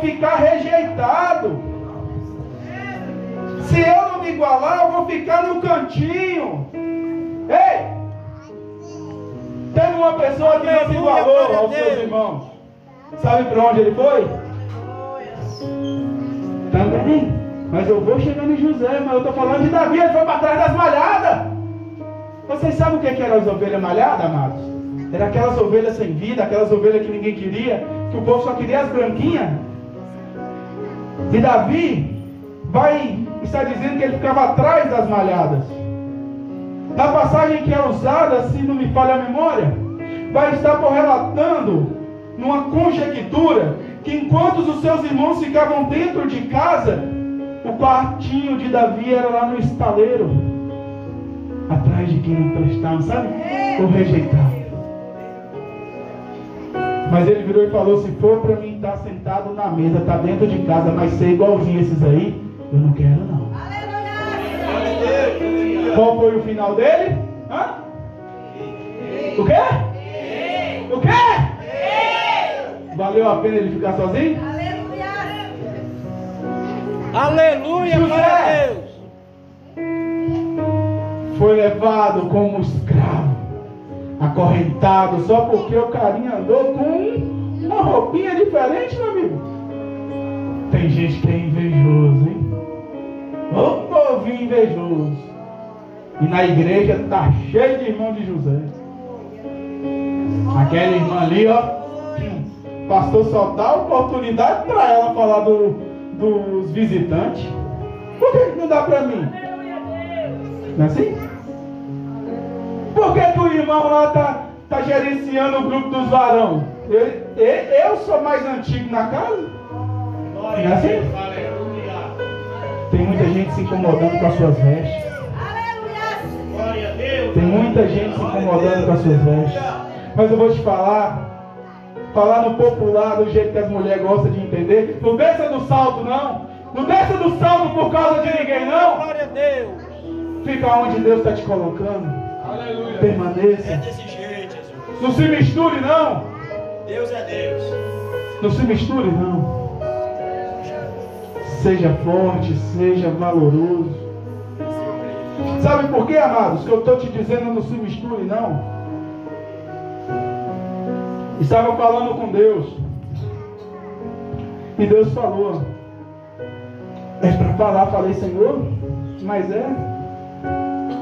ficar rejeitado. Se eu não me igualar, eu vou ficar no cantinho. Ei! Teve uma pessoa que não se igualou aos seus irmãos. Sabe para onde ele foi? Também. Mas eu vou chegando em José, mas eu estou falando de Davi, ele foi para trás das malhadas. Vocês sabem o que eram as ovelhas malhadas, amados? Era aquelas ovelhas sem vida, aquelas ovelhas que ninguém queria, que o povo só queria as branquinhas. E Davi vai estar dizendo que ele ficava atrás das malhadas. Na passagem que é usada, se não me falha a memória, vai estar correlatando numa conjectura que enquanto os seus irmãos ficavam dentro de casa, o quartinho de Davi era lá no estaleiro, atrás de quem não prestava, sabe? Ou rejeitava. Mas ele virou e falou: se for para mim estar sentado na mesa, estar tá dentro de casa, mas ser igualzinho esses aí, eu não quero não. Qual foi o final dele? Hã? O quê? O quê? Valeu a pena ele ficar sozinho? Aleluia, glória a Deus. Foi levado como acorrentado, só porque o carinha andou com uma roupinha diferente, meu amigo. Tem gente que é invejoso, hein? Ô povinho invejoso. E na igreja tá cheio de irmão de José. Aquela irmã ali, ó. Pastor só dá oportunidade para ela falar do, dos visitantes. Por que não dá para mim? Não é assim? Irmão lá tá, tá gerenciando o grupo dos varão? Eu, eu sou mais antigo na casa? É assim? Tem muita gente se incomodando com as suas vestes. Tem muita gente se incomodando com as suas vestes. Mas eu vou te falar, falar no popular do jeito que as mulheres gostam de entender. Não desça do salto, não. Não desça do salto por causa de ninguém, não. Glória a Deus. Fica onde Deus está te colocando. Permaneça. É desse jeito, Jesus. Não se misture, não. Deus é Deus. Não se misture, não. Seja forte, seja valoroso. Sabe por quê, amados? Que eu estou te dizendo não se misture, não. Estava falando com Deus. E Deus falou. É para falar, falei, Senhor, mas é.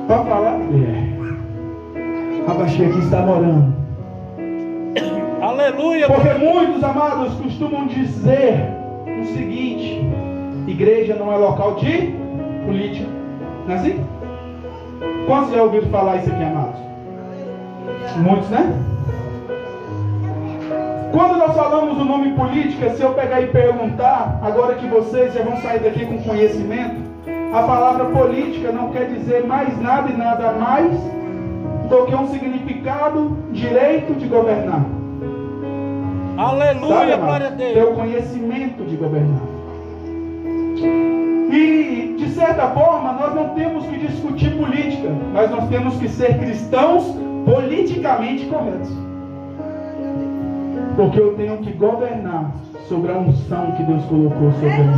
Para falar? É. Abaixei aqui, estava orando. Aleluia. Porque muitos amados costumam dizer o seguinte: igreja não é local de política. Não é assim? Quantos já ouviram falar isso aqui, amados? Muitos, né? Quando nós falamos o nome política, se eu pegar e perguntar, agora que vocês já vão sair daqui com conhecimento, a palavra política não quer dizer mais nada e nada mais do que um significado direito de governar. Aleluia, Sabe, glória a? Ter Deus. o conhecimento de governar. E, de certa forma, nós não temos que discutir política, mas nós temos que ser cristãos politicamente corretos. Porque eu tenho que governar sobre a unção que Deus colocou sobre vida.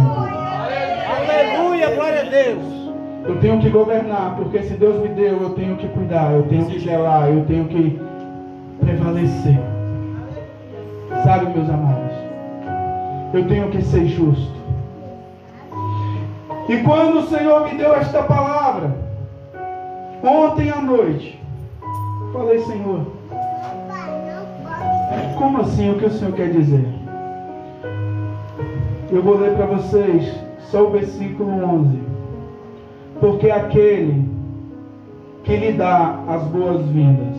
Aleluia, glória a Deus. Eu tenho que governar, porque se Deus me deu, eu tenho que cuidar, eu tenho que zelar, eu tenho que prevalecer. Sabe, meus amados? Eu tenho que ser justo. E quando o Senhor me deu esta palavra, ontem à noite, falei, Senhor, como assim? O que o Senhor quer dizer? Eu vou ler para vocês só o versículo 11. Porque aquele que lhe dá as boas-vindas,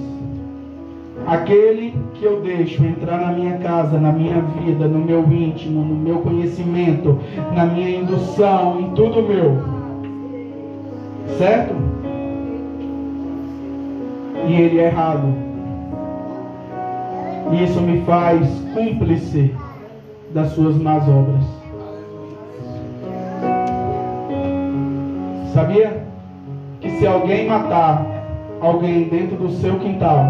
aquele que eu deixo entrar na minha casa, na minha vida, no meu íntimo, no meu conhecimento, na minha indução, em tudo meu, certo? E ele é errado. E isso me faz cúmplice das suas más obras. Sabia que se alguém matar alguém dentro do seu quintal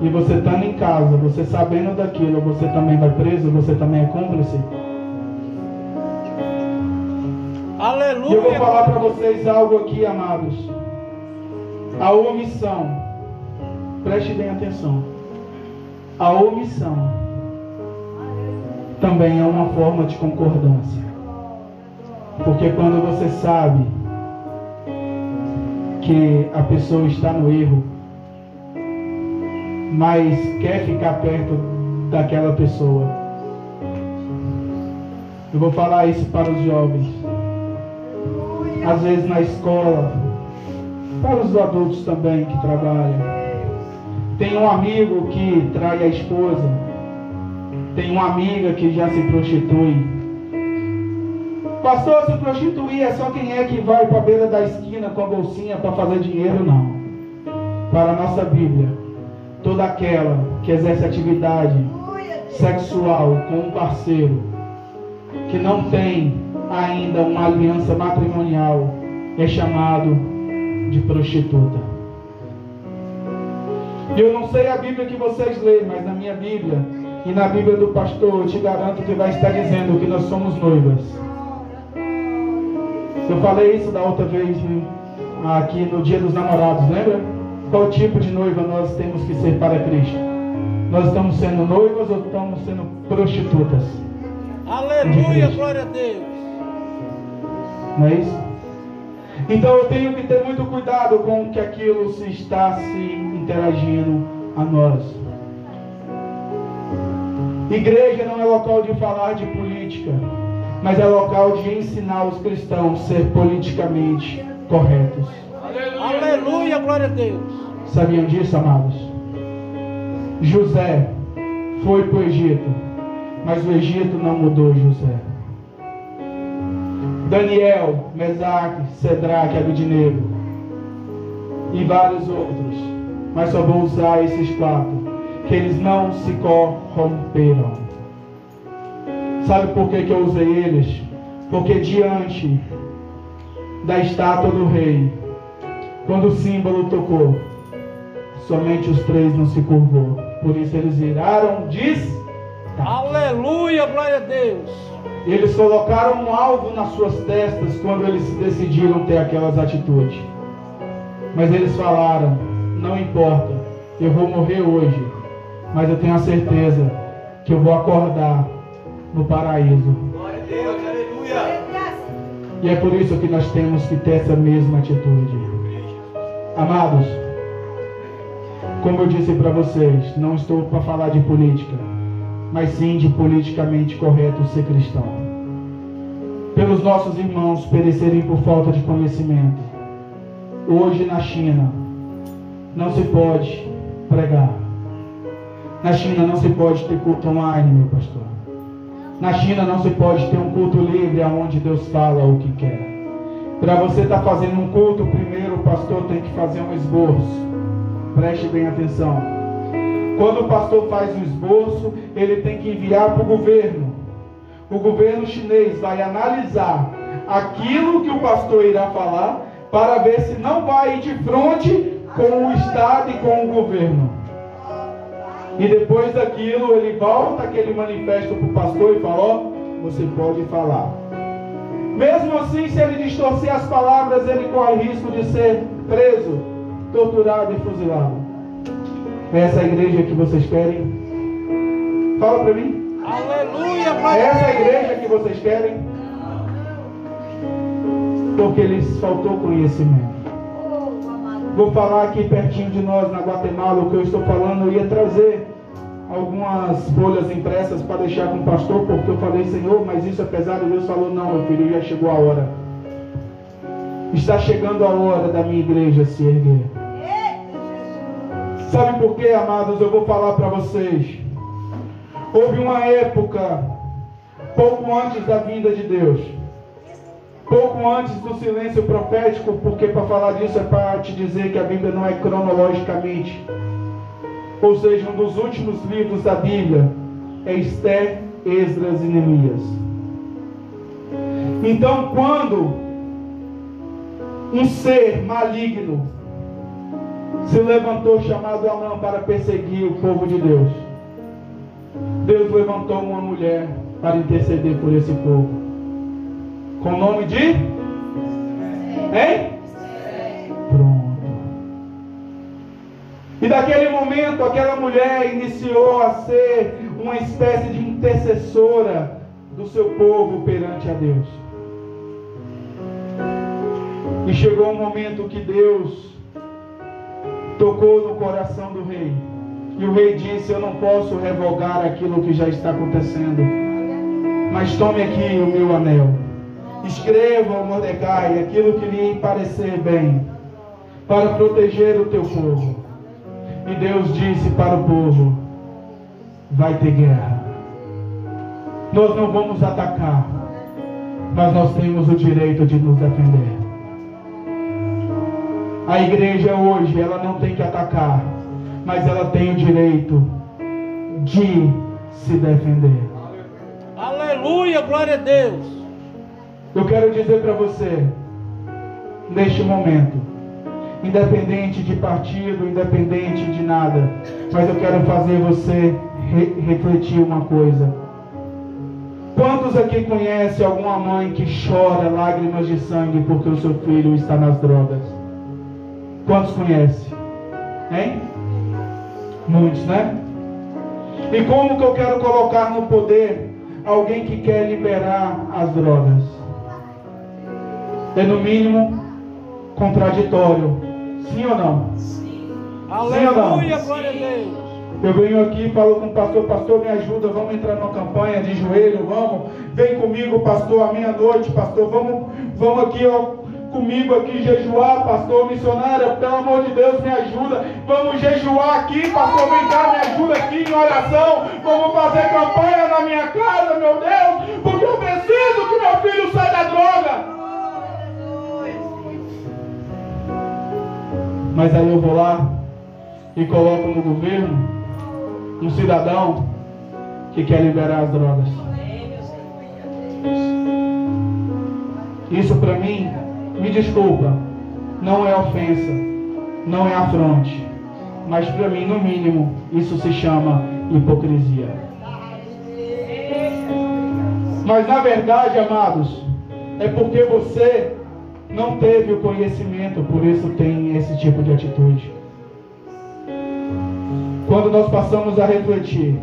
e você estando em casa, você sabendo daquilo, você também vai preso, você também é cúmplice? E eu vou falar para vocês algo aqui, amados. A omissão, preste bem atenção. A omissão também é uma forma de concordância. Porque quando você sabe que a pessoa está no erro, mas quer ficar perto daquela pessoa. Eu vou falar isso para os jovens. Às vezes na escola, para os adultos também que trabalham. Tem um amigo que trai a esposa. Tem uma amiga que já se prostitui. Pastor, se prostituir é só quem é que vai para a beira da esquina com a bolsinha para fazer dinheiro, não. Para a nossa Bíblia, toda aquela que exerce atividade sexual com um parceiro que não tem ainda uma aliança matrimonial é chamado de prostituta. Eu não sei a Bíblia que vocês leem, mas na minha Bíblia e na Bíblia do pastor, eu te garanto que vai estar dizendo que nós somos noivas. Eu falei isso da outra vez aqui no Dia dos Namorados, lembra? Qual tipo de noiva nós temos que ser para Cristo? Nós estamos sendo noivas ou estamos sendo prostitutas? Aleluia, glória a Deus. Não é isso? Então eu tenho que ter muito cuidado com que aquilo se está se interagindo a nós. Igreja não é local de falar de política, mas é local de ensinar os cristãos a ser politicamente corretos. Aleluia, Aleluia glória a Deus. Sabiam disso, amados? José foi para o Egito, mas o Egito não mudou José. Daniel, Mesaque, Sedraque, Abidinego e vários outros, mas só vou usar esses quatro, que eles não se corromperam. Sabe por que, que eu usei eles? Porque diante da estátua do rei, quando o símbolo tocou, somente os três não se curvou. Por isso eles viraram diz. Aleluia, glória a Deus. Eles colocaram um alvo nas suas testas quando eles decidiram ter aquelas atitudes. Mas eles falaram: não importa, eu vou morrer hoje, mas eu tenho a certeza que eu vou acordar no paraíso. Glória a Deus, aleluia. E é por isso que nós temos que ter essa mesma atitude. Amados, como eu disse para vocês, não estou para falar de política, mas sim de politicamente correto ser cristão. Pelos nossos irmãos perecerem por falta de conhecimento. Hoje na China não se pode pregar. Na China não se pode ter culto online, meu pastor. Na China não se pode ter um culto livre aonde Deus fala o que quer. Para você estar tá fazendo um culto, primeiro o pastor tem que fazer um esboço. Preste bem atenção. Quando o pastor faz um esboço, ele tem que enviar para o governo. O governo chinês vai analisar aquilo que o pastor irá falar para ver se não vai de frente com o Estado e com o governo. E depois daquilo, ele volta aquele manifesto para o pastor e fala: Ó, oh, você pode falar. Mesmo assim, se ele distorcer as palavras, ele corre risco de ser preso, torturado e fuzilado. É essa igreja que vocês querem? Fala para mim. Aleluia, É essa a igreja que vocês querem? Porque lhes faltou conhecimento. Vou falar aqui pertinho de nós, na Guatemala, o que eu estou falando, eu ia trazer algumas folhas impressas para deixar com o pastor, porque eu falei, Senhor, mas isso é pesado. Deus falou, não, meu filho, já chegou a hora. Está chegando a hora da minha igreja se erguer. Sabe por quê, amados? Eu vou falar para vocês. Houve uma época, pouco antes da vinda de Deus, pouco antes do silêncio profético, porque para falar disso é para te dizer que a Bíblia não é cronologicamente ou seja, um dos últimos livros da Bíblia, é Esther, Esdras e Neemias. Então, quando um ser maligno se levantou chamado Amã para perseguir o povo de Deus, Deus levantou uma mulher para interceder por esse povo. Com o nome de? Hein? Pronto. E daquele momento, aquela mulher iniciou a ser uma espécie de intercessora do seu povo perante a Deus. E chegou um momento que Deus tocou no coração do rei. E o rei disse: Eu não posso revogar aquilo que já está acontecendo. Mas tome aqui o meu anel. Escreva ao Mordecai aquilo que lhe parecer bem, para proteger o teu povo. E Deus disse para o povo: Vai ter guerra. Nós não vamos atacar, mas nós temos o direito de nos defender. A igreja hoje, ela não tem que atacar, mas ela tem o direito de se defender. Aleluia, glória a Deus. Eu quero dizer para você, neste momento, independente de partido, independente de nada, mas eu quero fazer você re refletir uma coisa. Quantos aqui conhecem alguma mãe que chora lágrimas de sangue porque o seu filho está nas drogas? Quantos conhecem? Hein? Muitos, né? E como que eu quero colocar no poder alguém que quer liberar as drogas? É no mínimo contraditório. Sim ou não? Sim. Aleluia, glória a Deus. Eu venho aqui e falo com o pastor, pastor, me ajuda, vamos entrar numa campanha de joelho, vamos, vem comigo, pastor, à meia-noite, pastor, vamos, vamos aqui, ó, comigo aqui jejuar, pastor, missionária, pelo amor de Deus, me ajuda. Vamos jejuar aqui, pastor, vem cá, me ajuda aqui em oração. Vamos fazer campanha na minha casa, meu Deus, porque eu preciso que meu filho saia da droga. Mas aí eu vou lá e coloco no governo um cidadão que quer liberar as drogas. Isso para mim me desculpa, não é ofensa, não é afronte, mas para mim, no mínimo, isso se chama hipocrisia. Mas na verdade, amados, é porque você não teve o conhecimento, por isso tem esse tipo de atitude. Quando nós passamos a refletir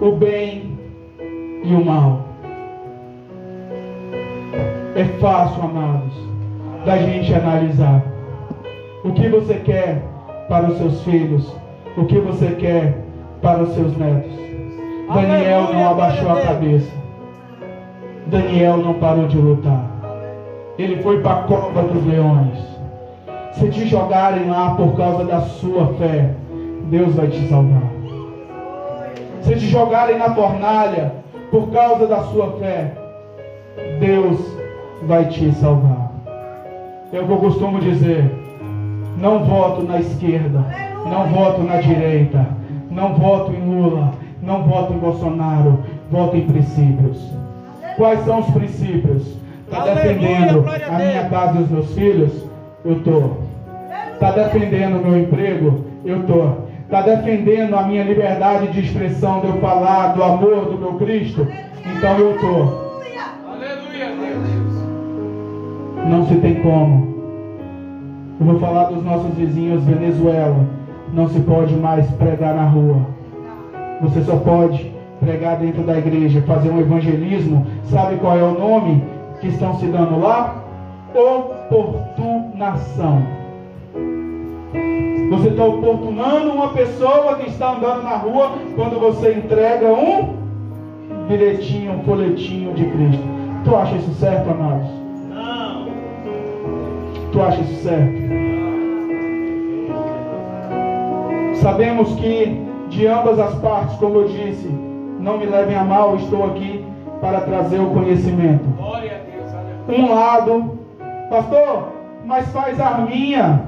o bem e o mal, é fácil, amados, da gente analisar o que você quer para os seus filhos, o que você quer para os seus netos. Daniel não abaixou a cabeça. Daniel não parou de lutar. Ele foi para a cova dos leões. Se te jogarem lá por causa da sua fé, Deus vai te salvar. Se te jogarem na fornalha por causa da sua fé, Deus vai te salvar. É o que eu costumo dizer. Não voto na esquerda, não voto na direita, não voto em Lula, não voto em Bolsonaro, voto em princípios. Quais são os princípios? Está defendendo a minha casa e os meus filhos? Eu estou. Está defendendo o meu emprego? Eu estou. Está defendendo a minha liberdade de expressão, de eu falar do amor do meu Cristo? Então eu estou. Não se tem como. Eu vou falar dos nossos vizinhos Venezuela. Não se pode mais pregar na rua. Você só pode pregar dentro da igreja, fazer um evangelismo. Sabe qual é o nome que estão se dando lá? Oportunação. Você está oportunando uma pessoa que está andando na rua quando você entrega um bilhetinho, um folhetinho de Cristo. Tu acha isso certo, amados? Tu acha isso certo? Sabemos que de ambas as partes, como eu disse, não me levem a mal, estou aqui para trazer o conhecimento. Um lado, pastor, mas faz arminha.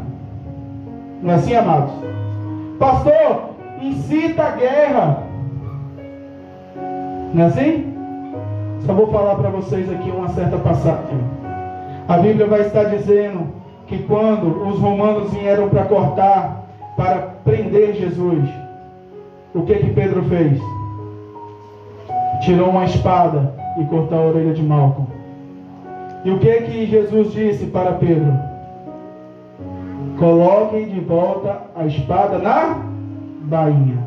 Não é assim, amados? Pastor, incita a guerra. Não é assim? Só vou falar para vocês aqui uma certa passagem. A Bíblia vai estar dizendo que quando os romanos vieram para cortar, para prender Jesus, o que que Pedro fez? Tirou uma espada e cortou a orelha de Malcolm. E o que que Jesus disse para Pedro? Coloquem de volta a espada na bainha.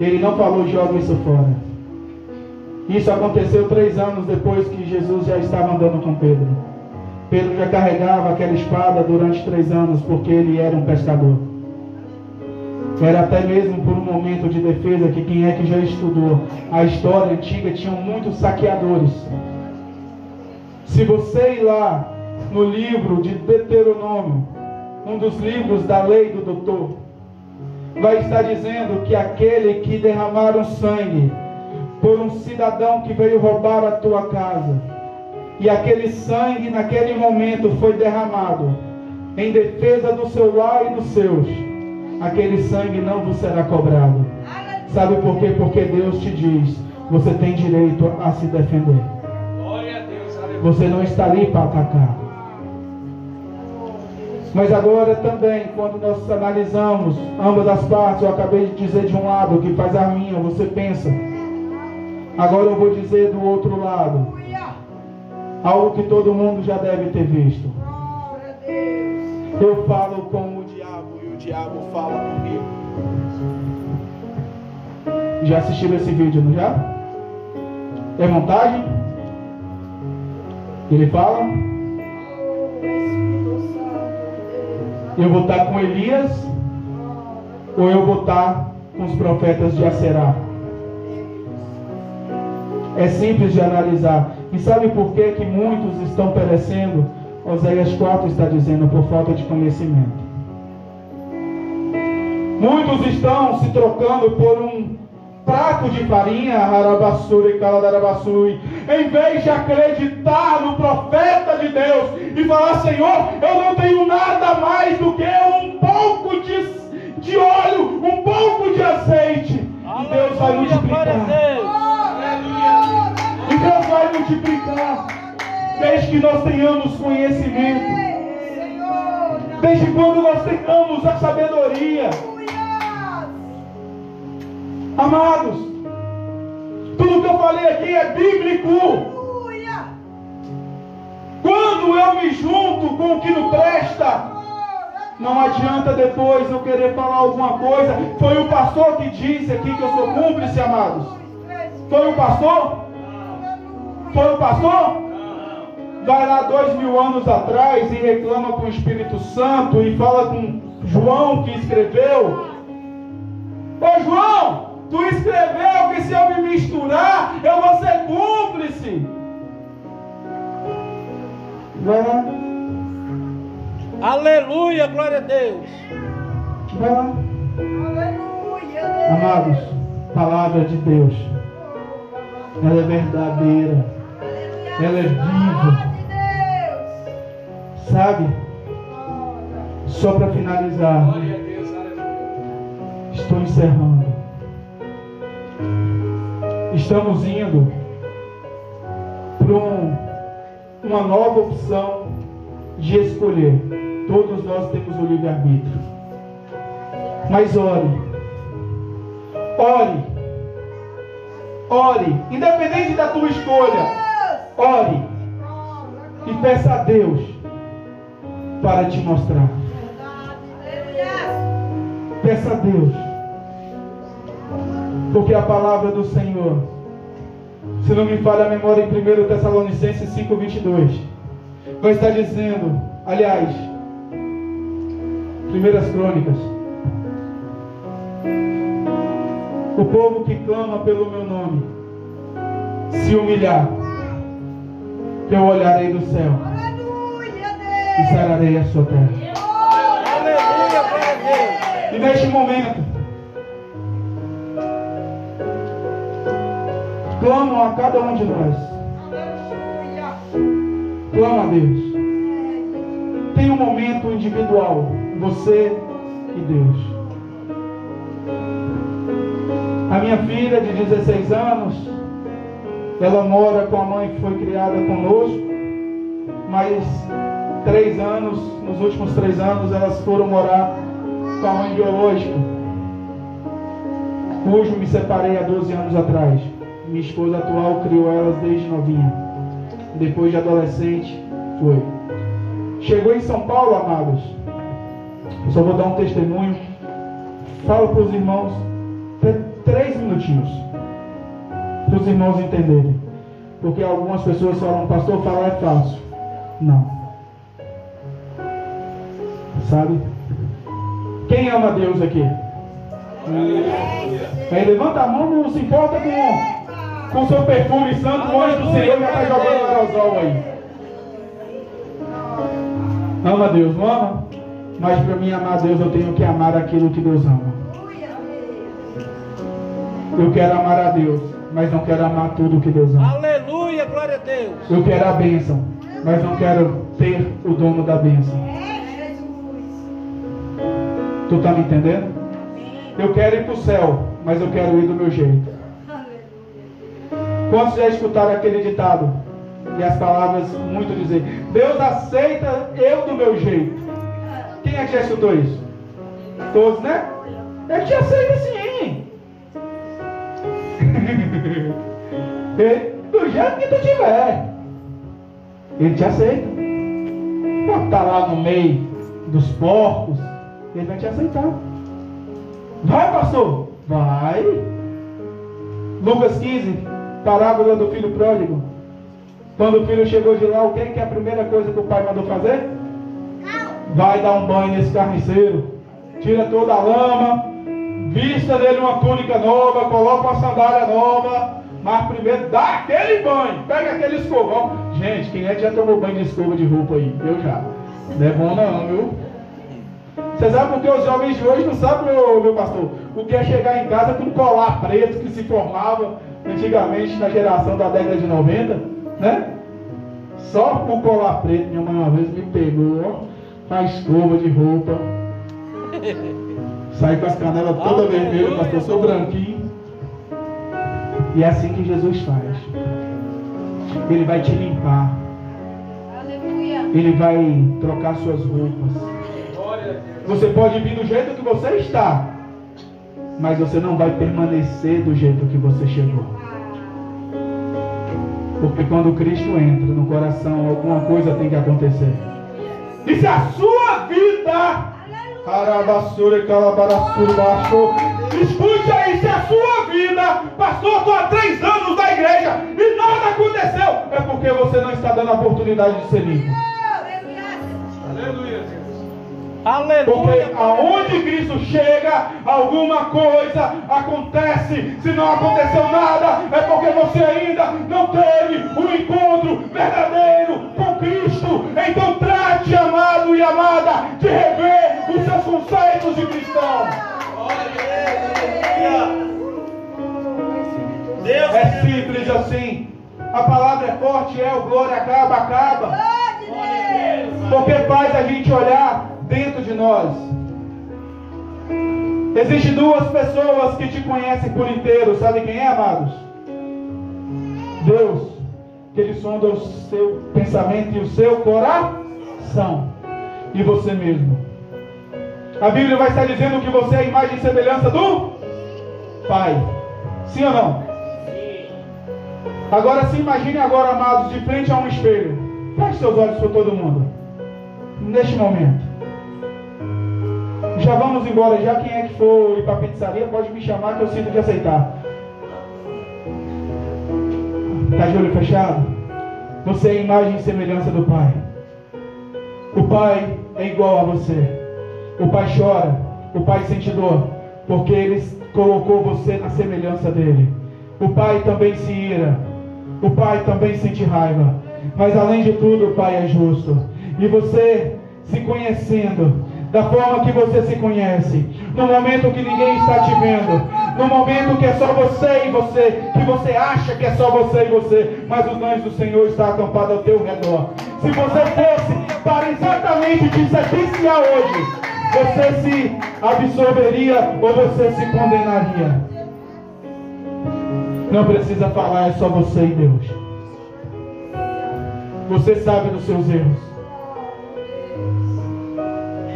Ele não falou joga isso fora. Isso aconteceu três anos depois que Jesus já estava andando com Pedro. Pedro já carregava aquela espada durante três anos porque ele era um pescador. Era até mesmo por um momento de defesa que quem é que já estudou a história antiga tinham muitos saqueadores. Se você ir lá no livro de Deuteronômio, um dos livros da lei do doutor, vai estar dizendo que aquele que derramaram sangue por um cidadão que veio roubar a tua casa, e aquele sangue naquele momento foi derramado em defesa do seu lar e dos seus, aquele sangue não vos será cobrado. Sabe por quê? Porque Deus te diz: você tem direito a se defender. Você não está ali para atacar. Mas agora também, quando nós analisamos ambas as partes, eu acabei de dizer de um lado que faz a minha, você pensa. Agora eu vou dizer do outro lado. Algo que todo mundo já deve ter visto. Eu falo com o diabo e o diabo fala comigo. Já assistiram esse vídeo, não já? É montagem? Ele fala. Eu vou estar com Elias ou eu vou estar com os profetas de Acerá? É simples de analisar. E sabe por que, que muitos estão perecendo? Oséias 4 está dizendo por falta de conhecimento. Muitos estão se trocando por um prato de farinha, harabassuri e caladarabassuri, em vez de acreditar no profeta de Deus e falar, Senhor, eu não tenho nada mais do que um pouco de, de óleo, um pouco de azeite. E Deus vai multiplicar. E Deus vai multiplicar. Desde que nós tenhamos conhecimento. Desde quando nós tenhamos a sabedoria. Amados, tudo que eu falei aqui é bíblico. Quando eu me junto com o que não presta, não adianta depois eu querer falar alguma coisa. Foi o pastor que disse aqui que eu sou cúmplice, amados. Foi o pastor? Foi o pastor? Vai lá dois mil anos atrás e reclama com o Espírito Santo e fala com João que escreveu. Ô João, Tu escreveu que se eu me misturar, eu vou ser cúmplice. Vai lá. Aleluia, glória a Deus. Vai lá. Aleluia. Amados, palavra de Deus. Ela é verdadeira. Ela é viva. Sabe? Só para finalizar. Estou encerrando estamos indo para um, uma nova opção de escolher. Todos nós temos o livre-arbítrio. Mas ore. Ore. Ore. Independente da tua escolha. Ore. E peça a Deus para te mostrar. Peça a Deus porque a palavra do Senhor, se não me falha a memória em 1 Tessalonicenses 5, 22, vai estar dizendo, aliás, primeiras crônicas, o povo que clama pelo meu nome, se humilhar, eu olharei do céu e sararei a sua terra. E neste momento, clamam a cada um de nós. Clama a Deus. Tem um momento individual, você e Deus. A minha filha de 16 anos, ela mora com a mãe que foi criada conosco, mas três anos, nos últimos três anos, elas foram morar com a mãe biológica, cujo me separei há 12 anos atrás. Minha esposa atual criou elas desde novinha. depois de adolescente, foi. Chegou em São Paulo, amados. Eu só vou dar um testemunho. Falo para os irmãos, três minutinhos, para os irmãos entenderem. Porque algumas pessoas falam, pastor, falar é fácil. Não. Sabe? Quem ama Deus aqui? Aí levanta a mão, não se importa com, com seu perfume santo, o anjo do Senhor já está jogando aerosol aí. Ama Deus, não ama? Mas para mim amar Deus, eu tenho que amar aquilo que Deus ama. Eu quero amar a Deus, mas não quero amar tudo que Deus ama. Aleluia, glória a Deus. Eu quero a bênção, mas não quero ter o dono da bênção. Tu está me entendendo? Eu quero ir para o céu, mas eu quero ir do meu jeito. Quantos já escutaram aquele ditado? E as palavras muito dizer, Deus aceita eu do meu jeito. Quem é que já escutou isso? Todos, né? Ele te aceita sim. do jeito que tu tiver. Ele te aceita. Pode estar lá no meio dos porcos, ele vai te aceitar. Vai, pastor? Vai. Lucas 15, parábola do filho pródigo. Quando o filho chegou de lá, o que é a primeira coisa que o pai mandou fazer? Vai dar um banho nesse carniceiro. Tira toda a lama. Vista dele uma túnica nova. Coloca uma sandália nova. Mas primeiro dá aquele banho. Pega aquele escovão. Gente, quem é que já tomou banho de escova de roupa aí? Eu já. Não é bom não, viu? Você sabe porque os jovens de hoje não sabem, meu, meu pastor, o que é chegar em casa com um colar preto que se formava antigamente na geração da década de 90, né? Só com o colar preto, minha mãe uma vez me pegou, a escova de roupa. Sai com as canelas toda vermelha, pastor, sou branquinho. E é assim que Jesus faz. Ele vai te limpar. Ele vai trocar suas roupas. Você pode vir do jeito que você está, mas você não vai permanecer do jeito que você chegou. Porque quando Cristo entra no coração, alguma coisa tem que acontecer. E se a sua vida, e escute aí, se a sua vida, pastor, estou há três anos na igreja e nada aconteceu, é porque você não está dando a oportunidade de ser limpo. Aleluia. Porque aonde Cristo chega, alguma coisa acontece. Se não aconteceu nada, é porque você ainda não teve um encontro verdadeiro com Cristo. Então trate, amado e amada, de rever os seus conceitos de cristão. Deus é simples assim. A palavra é forte, é o glória acaba, acaba. Porque faz a gente olhar dentro de nós. Existem duas pessoas que te conhecem por inteiro. Sabe quem é, amados? Deus, que Ele sonda o seu pensamento e o seu coração. E você mesmo. A Bíblia vai estar dizendo que você é a imagem e semelhança do Pai. Sim ou não? Agora se imagine agora, amados, de frente a um espelho. Feche seus olhos para todo mundo. Neste momento. Já vamos embora, já quem é que for ir para a pizzaria pode me chamar que eu sinto de aceitar. Está de olho fechado? Você é imagem e semelhança do Pai. O Pai é igual a você. O Pai chora, o Pai sente dor, porque Ele colocou você na semelhança dele. O Pai também se ira, o Pai também sente raiva. Mas além de tudo, o Pai é justo. E você, se conhecendo, da forma que você se conhece, no momento que ninguém está te vendo, no momento que é só você e você, que você acha que é só você e você, mas os anjos do Senhor estão acampados ao teu redor. Se você fosse para exatamente te sentenciar hoje, você se absorveria ou você se condenaria. Não precisa falar, é só você e Deus. Você sabe dos seus erros.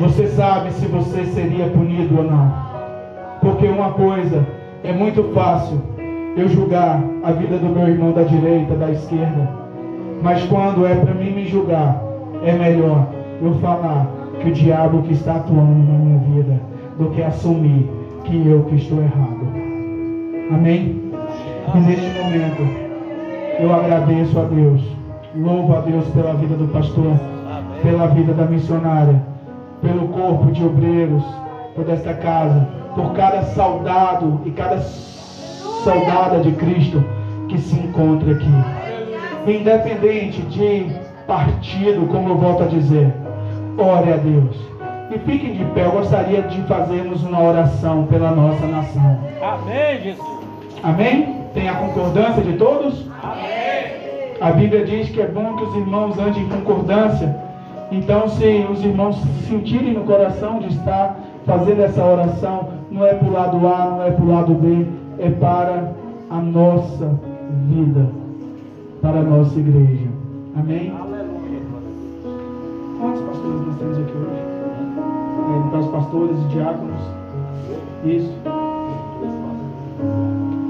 Você sabe se você seria punido ou não. Porque uma coisa é muito fácil eu julgar a vida do meu irmão da direita, da esquerda. Mas quando é para mim me julgar, é melhor eu falar que o diabo que está atuando na minha vida do que assumir que eu que estou errado. Amém? E neste momento eu agradeço a Deus, louvo a Deus pela vida do pastor, pela vida da missionária, pelo corpo de obreiros, por esta casa, por cada soldado e cada soldada de Cristo que se encontra aqui. Independente de partido, como eu volto a dizer, ore a Deus. E fiquem de pé, eu gostaria de fazermos uma oração pela nossa nação. Amém, Jesus. Amém? Tem a concordância de todos? Amém. A Bíblia diz que é bom que os irmãos andem em concordância. Então, se os irmãos se sentirem no coração de estar fazendo essa oração, não é para o lado A, não é para o lado B, é para a nossa vida, para a nossa igreja. Amém? Aleluia. Quantos pastores nós temos aqui hoje? É, caso, pastores e diáconos. Isso.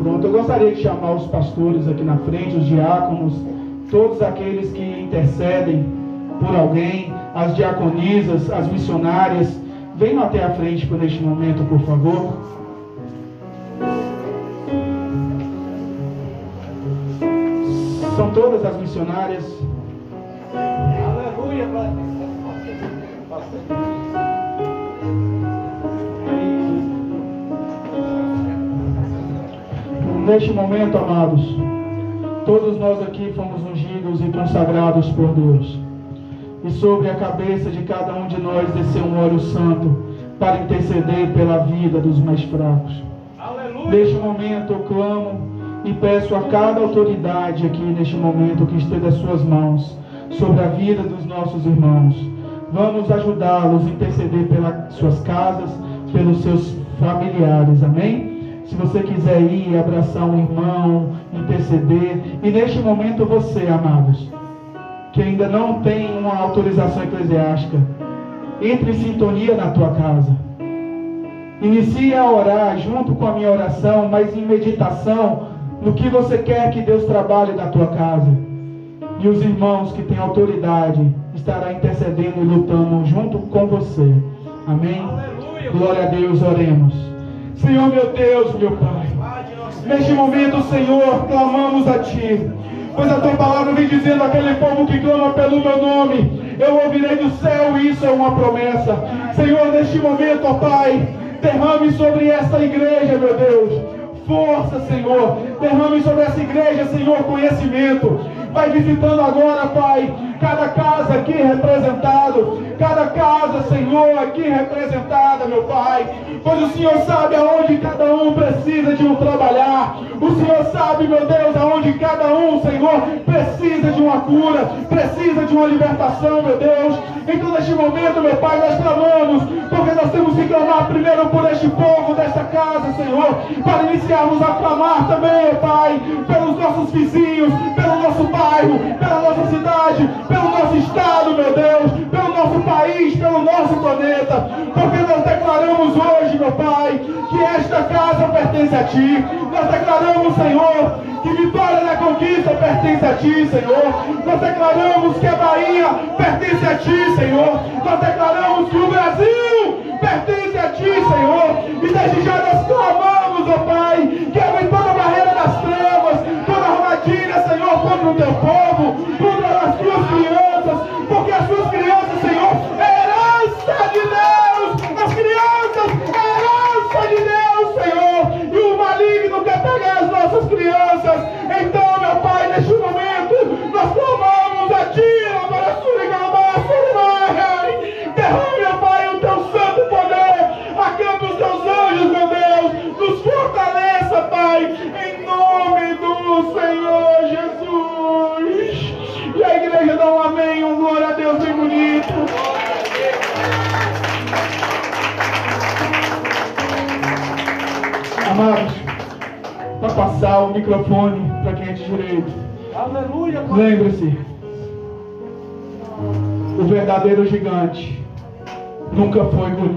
Pronto, eu gostaria de chamar os pastores aqui na frente, os diáconos, todos aqueles que intercedem por alguém, as diaconisas, as missionárias. Venham até a frente por este momento, por favor. São todas as missionárias. Aleluia. Neste momento, amados, todos nós aqui fomos ungidos e consagrados por Deus. E sobre a cabeça de cada um de nós desceu um óleo santo para interceder pela vida dos mais fracos. Aleluia. Neste momento eu clamo e peço a cada autoridade aqui neste momento que esteja as suas mãos sobre a vida dos nossos irmãos. Vamos ajudá-los a interceder pelas suas casas, pelos seus familiares. Amém? Se você quiser ir abraçar um irmão, interceder, e neste momento você, amados, que ainda não tem uma autorização eclesiástica, entre em sintonia na tua casa. Inicie a orar junto com a minha oração, mas em meditação no que você quer que Deus trabalhe na tua casa. E os irmãos que têm autoridade estará intercedendo e lutando junto com você. Amém? Aleluia. Glória a Deus, oremos. Senhor meu Deus, meu Pai. Neste momento, Senhor, clamamos a Ti. Pois a tua palavra vem dizendo aquele povo que clama pelo meu nome, eu ouvirei do céu, e isso é uma promessa. Senhor, neste momento, ó Pai, derrame sobre esta igreja, meu Deus, força, Senhor. Derrame sobre essa igreja, Senhor, conhecimento. Vai visitando agora, Pai, cada casa aqui representado, cada casa, Senhor, aqui representada, meu Pai. Pois o Senhor sabe aonde cada um precisa de um trabalhar. O Senhor sabe, meu Deus, aonde cada um, Senhor, precisa de uma cura, precisa de uma libertação, meu Deus. Então, neste momento, meu Pai, nós clamamos, porque nós temos que clamar primeiro por este povo desta casa, Senhor, para iniciarmos a clamar também, meu Pai, pelos nossos vizinhos, pelo nosso bairro, pela nossa cidade, pelo nosso estado, meu Deus, pelo nosso país, pelo nosso planeta, porque nós declaramos hoje, meu Pai, que esta casa pertence a Ti. Nós declaramos, Senhor, que vitória na conquista pertence a Ti, Senhor. Nós declaramos que a Bahia pertence a Ti, Senhor. Nós declaramos que o Brasil pertence a Ti, Senhor. E desde já nós clamamos, ó Pai, que a microfone para quem é de direito. Aleluia. Lembre-se, o verdadeiro gigante nunca foi Golias.